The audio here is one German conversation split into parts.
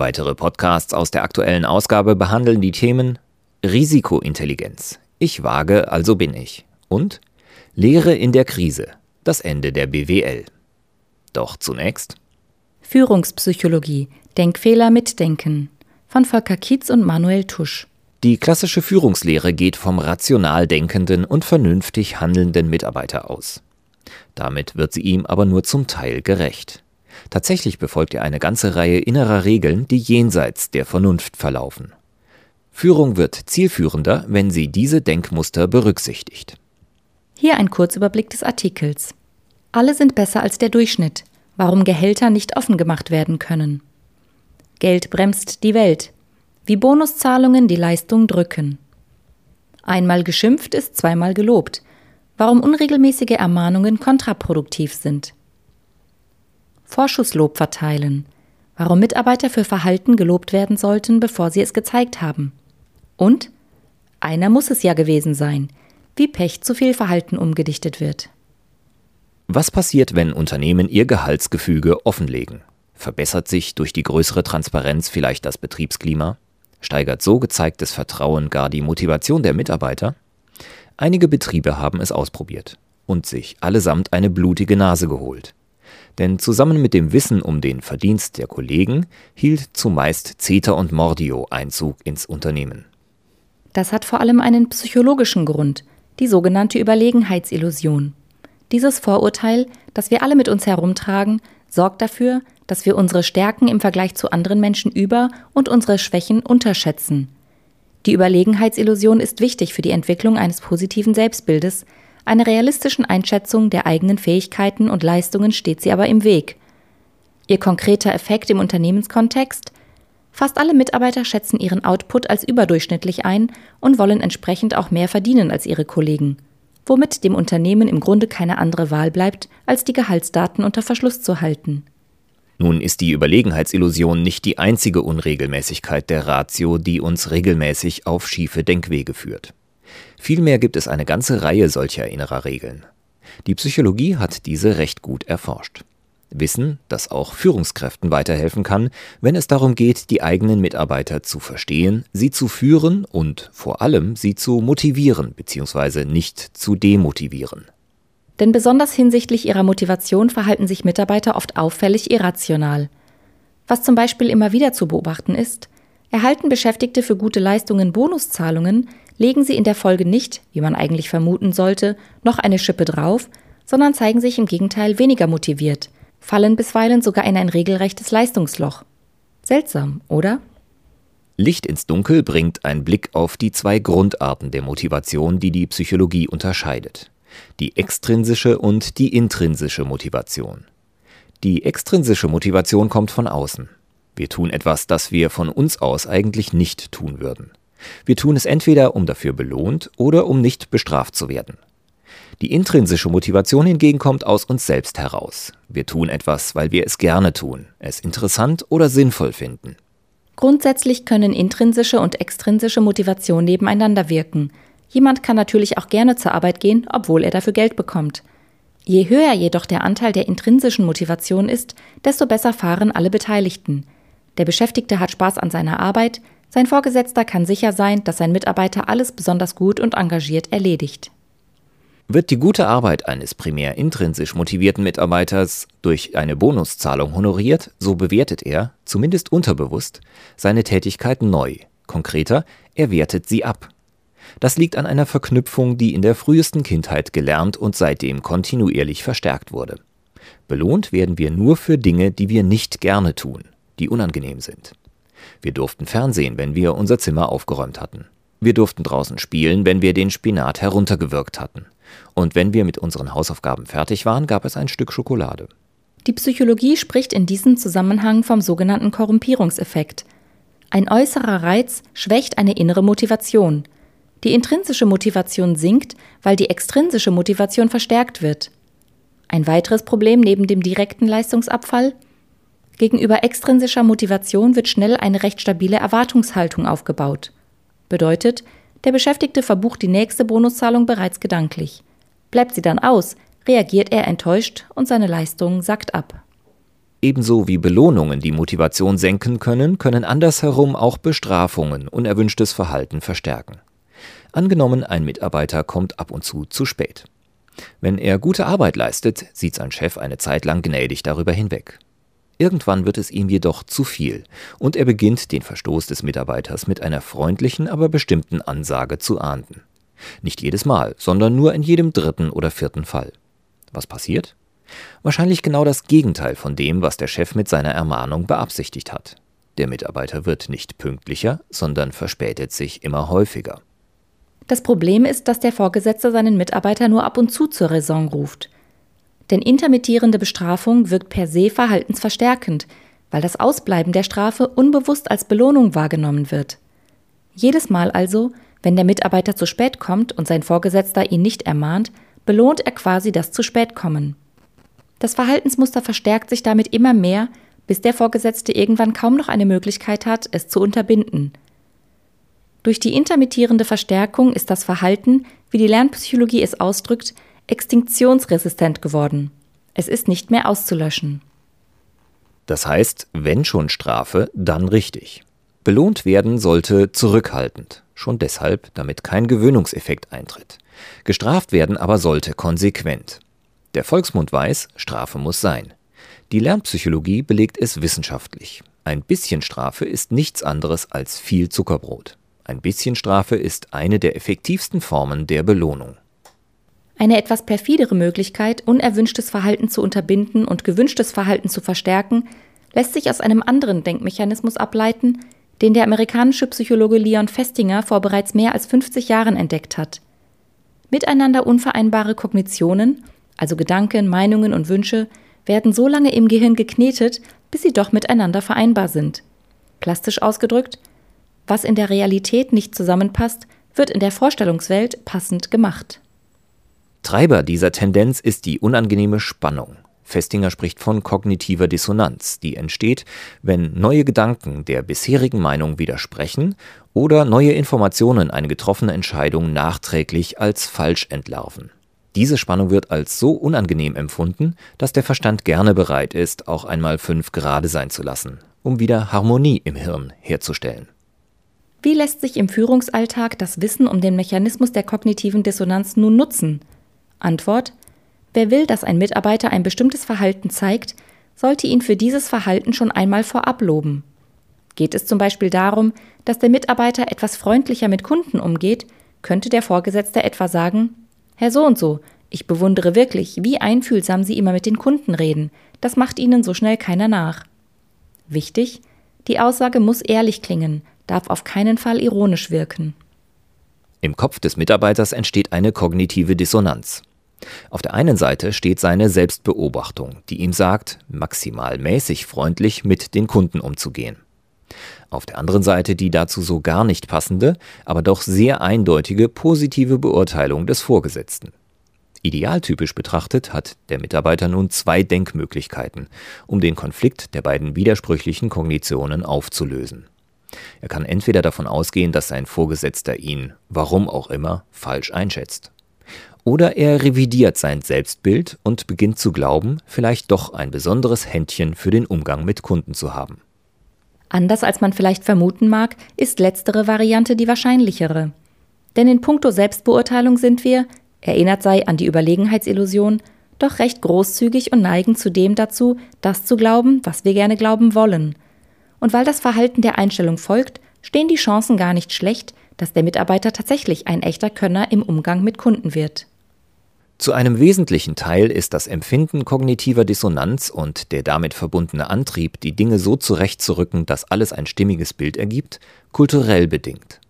Weitere Podcasts aus der aktuellen Ausgabe behandeln die Themen Risikointelligenz. Ich wage, also bin ich. Und Lehre in der Krise. Das Ende der BWL. Doch zunächst Führungspsychologie. Denkfehler mitdenken. Von Volker Kietz und Manuel Tusch. Die klassische Führungslehre geht vom rational denkenden und vernünftig handelnden Mitarbeiter aus. Damit wird sie ihm aber nur zum Teil gerecht. Tatsächlich befolgt er eine ganze Reihe innerer Regeln, die jenseits der Vernunft verlaufen. Führung wird zielführender, wenn sie diese Denkmuster berücksichtigt. Hier ein Kurzüberblick des Artikels. Alle sind besser als der Durchschnitt. Warum Gehälter nicht offen gemacht werden können. Geld bremst die Welt. Wie Bonuszahlungen die Leistung drücken. Einmal geschimpft ist zweimal gelobt. Warum unregelmäßige Ermahnungen kontraproduktiv sind. Vorschusslob verteilen, warum Mitarbeiter für Verhalten gelobt werden sollten, bevor sie es gezeigt haben. Und einer muss es ja gewesen sein, wie Pech zu viel Verhalten umgedichtet wird. Was passiert, wenn Unternehmen ihr Gehaltsgefüge offenlegen? Verbessert sich durch die größere Transparenz vielleicht das Betriebsklima? Steigert so gezeigtes Vertrauen gar die Motivation der Mitarbeiter? Einige Betriebe haben es ausprobiert und sich allesamt eine blutige Nase geholt. Denn zusammen mit dem Wissen um den Verdienst der Kollegen hielt zumeist Zeta und Mordio Einzug ins Unternehmen. Das hat vor allem einen psychologischen Grund, die sogenannte Überlegenheitsillusion. Dieses Vorurteil, das wir alle mit uns herumtragen, sorgt dafür, dass wir unsere Stärken im Vergleich zu anderen Menschen über und unsere Schwächen unterschätzen. Die Überlegenheitsillusion ist wichtig für die Entwicklung eines positiven Selbstbildes, einer realistischen Einschätzung der eigenen Fähigkeiten und Leistungen steht sie aber im Weg. Ihr konkreter Effekt im Unternehmenskontext? Fast alle Mitarbeiter schätzen ihren Output als überdurchschnittlich ein und wollen entsprechend auch mehr verdienen als ihre Kollegen, womit dem Unternehmen im Grunde keine andere Wahl bleibt, als die Gehaltsdaten unter Verschluss zu halten. Nun ist die Überlegenheitsillusion nicht die einzige Unregelmäßigkeit der Ratio, die uns regelmäßig auf schiefe Denkwege führt. Vielmehr gibt es eine ganze Reihe solcher innerer Regeln. Die Psychologie hat diese recht gut erforscht. Wissen, das auch Führungskräften weiterhelfen kann, wenn es darum geht, die eigenen Mitarbeiter zu verstehen, sie zu führen und vor allem sie zu motivieren bzw. nicht zu demotivieren. Denn besonders hinsichtlich ihrer Motivation verhalten sich Mitarbeiter oft auffällig irrational. Was zum Beispiel immer wieder zu beobachten ist, erhalten Beschäftigte für gute Leistungen Bonuszahlungen, legen sie in der Folge nicht, wie man eigentlich vermuten sollte, noch eine Schippe drauf, sondern zeigen sich im Gegenteil weniger motiviert, fallen bisweilen sogar in ein regelrechtes Leistungsloch. Seltsam, oder? Licht ins Dunkel bringt ein Blick auf die zwei Grundarten der Motivation, die die Psychologie unterscheidet. Die extrinsische und die intrinsische Motivation. Die extrinsische Motivation kommt von außen. Wir tun etwas, das wir von uns aus eigentlich nicht tun würden. Wir tun es entweder, um dafür belohnt oder um nicht bestraft zu werden. Die intrinsische Motivation hingegen kommt aus uns selbst heraus. Wir tun etwas, weil wir es gerne tun, es interessant oder sinnvoll finden. Grundsätzlich können intrinsische und extrinsische Motivation nebeneinander wirken. Jemand kann natürlich auch gerne zur Arbeit gehen, obwohl er dafür Geld bekommt. Je höher jedoch der Anteil der intrinsischen Motivation ist, desto besser fahren alle Beteiligten. Der Beschäftigte hat Spaß an seiner Arbeit, sein Vorgesetzter kann sicher sein, dass sein Mitarbeiter alles besonders gut und engagiert erledigt. Wird die gute Arbeit eines primär intrinsisch motivierten Mitarbeiters durch eine Bonuszahlung honoriert, so bewertet er, zumindest unterbewusst, seine Tätigkeit neu. Konkreter, er wertet sie ab. Das liegt an einer Verknüpfung, die in der frühesten Kindheit gelernt und seitdem kontinuierlich verstärkt wurde. Belohnt werden wir nur für Dinge, die wir nicht gerne tun, die unangenehm sind. Wir durften Fernsehen, wenn wir unser Zimmer aufgeräumt hatten. Wir durften draußen spielen, wenn wir den Spinat heruntergewirkt hatten. Und wenn wir mit unseren Hausaufgaben fertig waren, gab es ein Stück Schokolade. Die Psychologie spricht in diesem Zusammenhang vom sogenannten Korrumpierungseffekt. Ein äußerer Reiz schwächt eine innere Motivation. Die intrinsische Motivation sinkt, weil die extrinsische Motivation verstärkt wird. Ein weiteres Problem neben dem direkten Leistungsabfall? Gegenüber extrinsischer Motivation wird schnell eine recht stabile Erwartungshaltung aufgebaut. Bedeutet, der Beschäftigte verbucht die nächste Bonuszahlung bereits gedanklich. Bleibt sie dann aus, reagiert er enttäuscht und seine Leistung sackt ab. Ebenso wie Belohnungen die Motivation senken können, können andersherum auch Bestrafungen unerwünschtes Verhalten verstärken. Angenommen, ein Mitarbeiter kommt ab und zu zu spät. Wenn er gute Arbeit leistet, sieht sein Chef eine Zeit lang gnädig darüber hinweg. Irgendwann wird es ihm jedoch zu viel und er beginnt den Verstoß des Mitarbeiters mit einer freundlichen, aber bestimmten Ansage zu ahnden. Nicht jedes Mal, sondern nur in jedem dritten oder vierten Fall. Was passiert? Wahrscheinlich genau das Gegenteil von dem, was der Chef mit seiner Ermahnung beabsichtigt hat. Der Mitarbeiter wird nicht pünktlicher, sondern verspätet sich immer häufiger. Das Problem ist, dass der Vorgesetzte seinen Mitarbeiter nur ab und zu zur Raison ruft. Denn intermittierende Bestrafung wirkt per se verhaltensverstärkend, weil das Ausbleiben der Strafe unbewusst als Belohnung wahrgenommen wird. Jedes Mal also, wenn der Mitarbeiter zu spät kommt und sein Vorgesetzter ihn nicht ermahnt, belohnt er quasi das zu spät kommen. Das Verhaltensmuster verstärkt sich damit immer mehr, bis der Vorgesetzte irgendwann kaum noch eine Möglichkeit hat, es zu unterbinden. Durch die intermittierende Verstärkung ist das Verhalten, wie die Lernpsychologie es ausdrückt, extinktionsresistent geworden. Es ist nicht mehr auszulöschen. Das heißt, wenn schon Strafe, dann richtig. Belohnt werden sollte zurückhaltend, schon deshalb, damit kein Gewöhnungseffekt eintritt. Gestraft werden aber sollte konsequent. Der Volksmund weiß, Strafe muss sein. Die Lernpsychologie belegt es wissenschaftlich. Ein bisschen Strafe ist nichts anderes als viel Zuckerbrot. Ein bisschen Strafe ist eine der effektivsten Formen der Belohnung. Eine etwas perfidere Möglichkeit, unerwünschtes Verhalten zu unterbinden und gewünschtes Verhalten zu verstärken, lässt sich aus einem anderen Denkmechanismus ableiten, den der amerikanische Psychologe Leon Festinger vor bereits mehr als 50 Jahren entdeckt hat. Miteinander unvereinbare Kognitionen also Gedanken, Meinungen und Wünsche, werden so lange im Gehirn geknetet, bis sie doch miteinander vereinbar sind. Plastisch ausgedrückt, was in der Realität nicht zusammenpasst, wird in der Vorstellungswelt passend gemacht. Treiber dieser Tendenz ist die unangenehme Spannung. Festinger spricht von kognitiver Dissonanz, die entsteht, wenn neue Gedanken der bisherigen Meinung widersprechen oder neue Informationen eine getroffene Entscheidung nachträglich als falsch entlarven. Diese Spannung wird als so unangenehm empfunden, dass der Verstand gerne bereit ist, auch einmal fünf gerade sein zu lassen, um wieder Harmonie im Hirn herzustellen. Wie lässt sich im Führungsalltag das Wissen um den Mechanismus der kognitiven Dissonanz nun nutzen? Antwort Wer will, dass ein Mitarbeiter ein bestimmtes Verhalten zeigt, sollte ihn für dieses Verhalten schon einmal vorab loben. Geht es zum Beispiel darum, dass der Mitarbeiter etwas freundlicher mit Kunden umgeht, könnte der Vorgesetzte etwa sagen, Herr so und so, ich bewundere wirklich, wie einfühlsam Sie immer mit den Kunden reden. Das macht Ihnen so schnell keiner nach. Wichtig, die Aussage muss ehrlich klingen, darf auf keinen Fall ironisch wirken. Im Kopf des Mitarbeiters entsteht eine kognitive Dissonanz. Auf der einen Seite steht seine Selbstbeobachtung, die ihm sagt, maximal mäßig freundlich mit den Kunden umzugehen. Auf der anderen Seite die dazu so gar nicht passende, aber doch sehr eindeutige positive Beurteilung des Vorgesetzten. Idealtypisch betrachtet hat der Mitarbeiter nun zwei Denkmöglichkeiten, um den Konflikt der beiden widersprüchlichen Kognitionen aufzulösen. Er kann entweder davon ausgehen, dass sein Vorgesetzter ihn, warum auch immer, falsch einschätzt. Oder er revidiert sein Selbstbild und beginnt zu glauben, vielleicht doch ein besonderes Händchen für den Umgang mit Kunden zu haben. Anders als man vielleicht vermuten mag, ist letztere Variante die wahrscheinlichere. Denn in puncto Selbstbeurteilung sind wir, erinnert sei an die Überlegenheitsillusion, doch recht großzügig und neigen zudem dazu, das zu glauben, was wir gerne glauben wollen. Und weil das Verhalten der Einstellung folgt, stehen die Chancen gar nicht schlecht, dass der Mitarbeiter tatsächlich ein echter Könner im Umgang mit Kunden wird. Zu einem wesentlichen Teil ist das Empfinden kognitiver Dissonanz und der damit verbundene Antrieb, die Dinge so zurechtzurücken, dass alles ein stimmiges Bild ergibt, kulturell bedingt.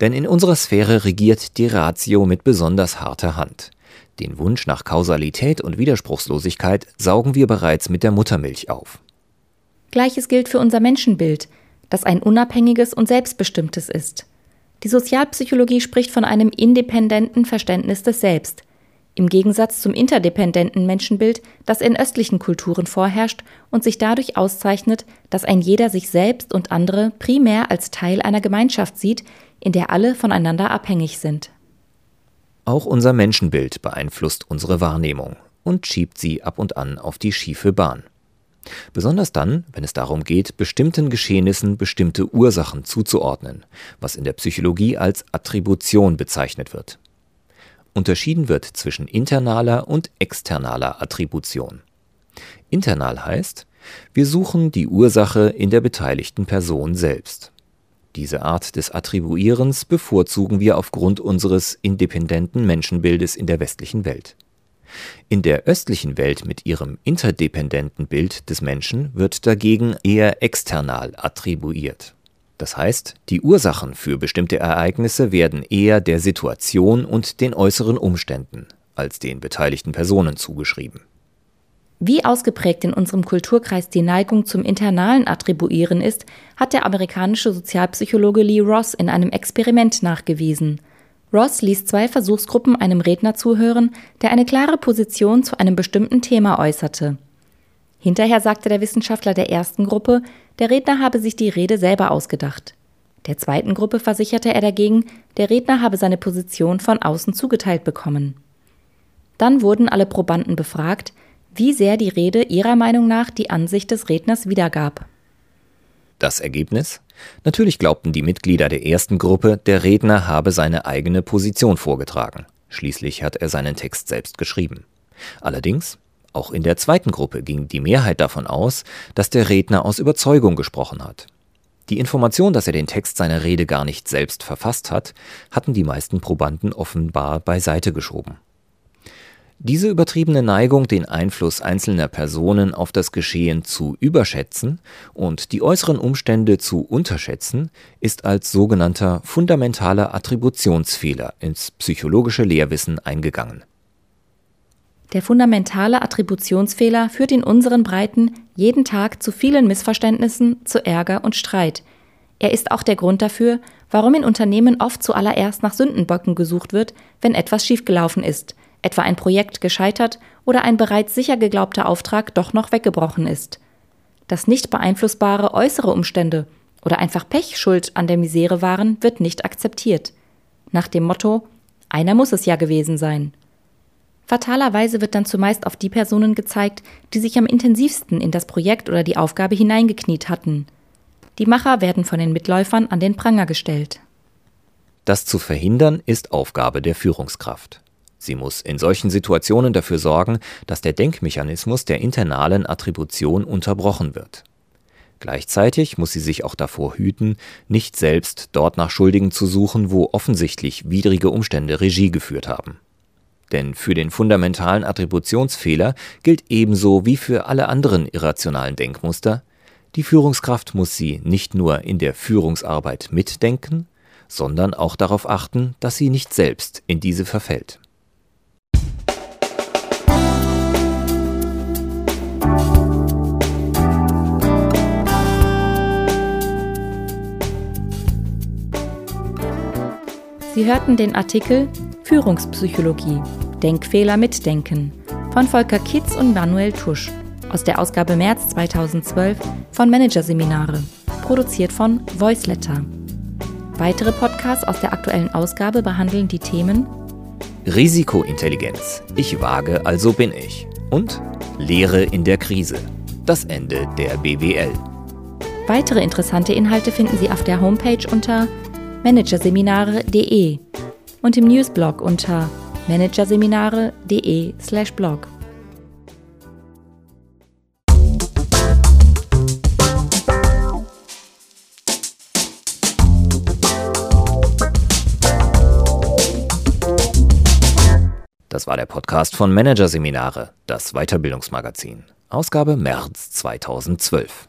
Denn in unserer Sphäre regiert die Ratio mit besonders harter Hand. Den Wunsch nach Kausalität und Widerspruchslosigkeit saugen wir bereits mit der Muttermilch auf. Gleiches gilt für unser Menschenbild, das ein unabhängiges und selbstbestimmtes ist. Die Sozialpsychologie spricht von einem independenten Verständnis des Selbst, im Gegensatz zum interdependenten Menschenbild, das in östlichen Kulturen vorherrscht und sich dadurch auszeichnet, dass ein jeder sich selbst und andere primär als Teil einer Gemeinschaft sieht, in der alle voneinander abhängig sind. Auch unser Menschenbild beeinflusst unsere Wahrnehmung und schiebt sie ab und an auf die schiefe Bahn. Besonders dann, wenn es darum geht, bestimmten Geschehnissen bestimmte Ursachen zuzuordnen, was in der Psychologie als Attribution bezeichnet wird. Unterschieden wird zwischen internaler und externaler Attribution. Internal heißt, wir suchen die Ursache in der beteiligten Person selbst. Diese Art des Attribuierens bevorzugen wir aufgrund unseres independenten Menschenbildes in der westlichen Welt. In der östlichen Welt mit ihrem interdependenten Bild des Menschen wird dagegen eher external attribuiert. Das heißt, die Ursachen für bestimmte Ereignisse werden eher der Situation und den äußeren Umständen als den beteiligten Personen zugeschrieben. Wie ausgeprägt in unserem Kulturkreis die Neigung zum internalen Attribuieren ist, hat der amerikanische Sozialpsychologe Lee Ross in einem Experiment nachgewiesen. Ross ließ zwei Versuchsgruppen einem Redner zuhören, der eine klare Position zu einem bestimmten Thema äußerte. Hinterher sagte der Wissenschaftler der ersten Gruppe, der Redner habe sich die Rede selber ausgedacht. Der zweiten Gruppe versicherte er dagegen, der Redner habe seine Position von außen zugeteilt bekommen. Dann wurden alle Probanden befragt, wie sehr die Rede ihrer Meinung nach die Ansicht des Redners wiedergab. Das Ergebnis? Natürlich glaubten die Mitglieder der ersten Gruppe, der Redner habe seine eigene Position vorgetragen. Schließlich hat er seinen Text selbst geschrieben. Allerdings, auch in der zweiten Gruppe ging die Mehrheit davon aus, dass der Redner aus Überzeugung gesprochen hat. Die Information, dass er den Text seiner Rede gar nicht selbst verfasst hat, hatten die meisten Probanden offenbar beiseite geschoben. Diese übertriebene Neigung, den Einfluss einzelner Personen auf das Geschehen zu überschätzen und die äußeren Umstände zu unterschätzen, ist als sogenannter fundamentaler Attributionsfehler ins psychologische Lehrwissen eingegangen. Der fundamentale Attributionsfehler führt in unseren Breiten jeden Tag zu vielen Missverständnissen, zu Ärger und Streit. Er ist auch der Grund dafür, warum in Unternehmen oft zuallererst nach Sündenböcken gesucht wird, wenn etwas schiefgelaufen ist – etwa ein Projekt gescheitert oder ein bereits sicher geglaubter Auftrag doch noch weggebrochen ist. Dass nicht beeinflussbare äußere Umstände oder einfach Pech schuld an der Misere waren, wird nicht akzeptiert. Nach dem Motto, einer muss es ja gewesen sein. Fatalerweise wird dann zumeist auf die Personen gezeigt, die sich am intensivsten in das Projekt oder die Aufgabe hineingekniet hatten. Die Macher werden von den Mitläufern an den Pranger gestellt. Das zu verhindern ist Aufgabe der Führungskraft. Sie muss in solchen Situationen dafür sorgen, dass der Denkmechanismus der internalen Attribution unterbrochen wird. Gleichzeitig muss sie sich auch davor hüten, nicht selbst dort nach Schuldigen zu suchen, wo offensichtlich widrige Umstände Regie geführt haben. Denn für den fundamentalen Attributionsfehler gilt ebenso wie für alle anderen irrationalen Denkmuster, die Führungskraft muss sie nicht nur in der Führungsarbeit mitdenken, sondern auch darauf achten, dass sie nicht selbst in diese verfällt. Sie hörten den Artikel Führungspsychologie Denkfehler mitdenken von Volker Kitz und Manuel Tusch aus der Ausgabe März 2012 von Managerseminare, produziert von Voiceletter. Weitere Podcasts aus der aktuellen Ausgabe behandeln die Themen Risikointelligenz. Ich wage, also bin ich. Und Lehre in der Krise. Das Ende der BWL. Weitere interessante Inhalte finden Sie auf der Homepage unter managerseminare.de und im Newsblog unter managerseminare.de/blog. Das war der Podcast von Managerseminare, das Weiterbildungsmagazin. Ausgabe März 2012.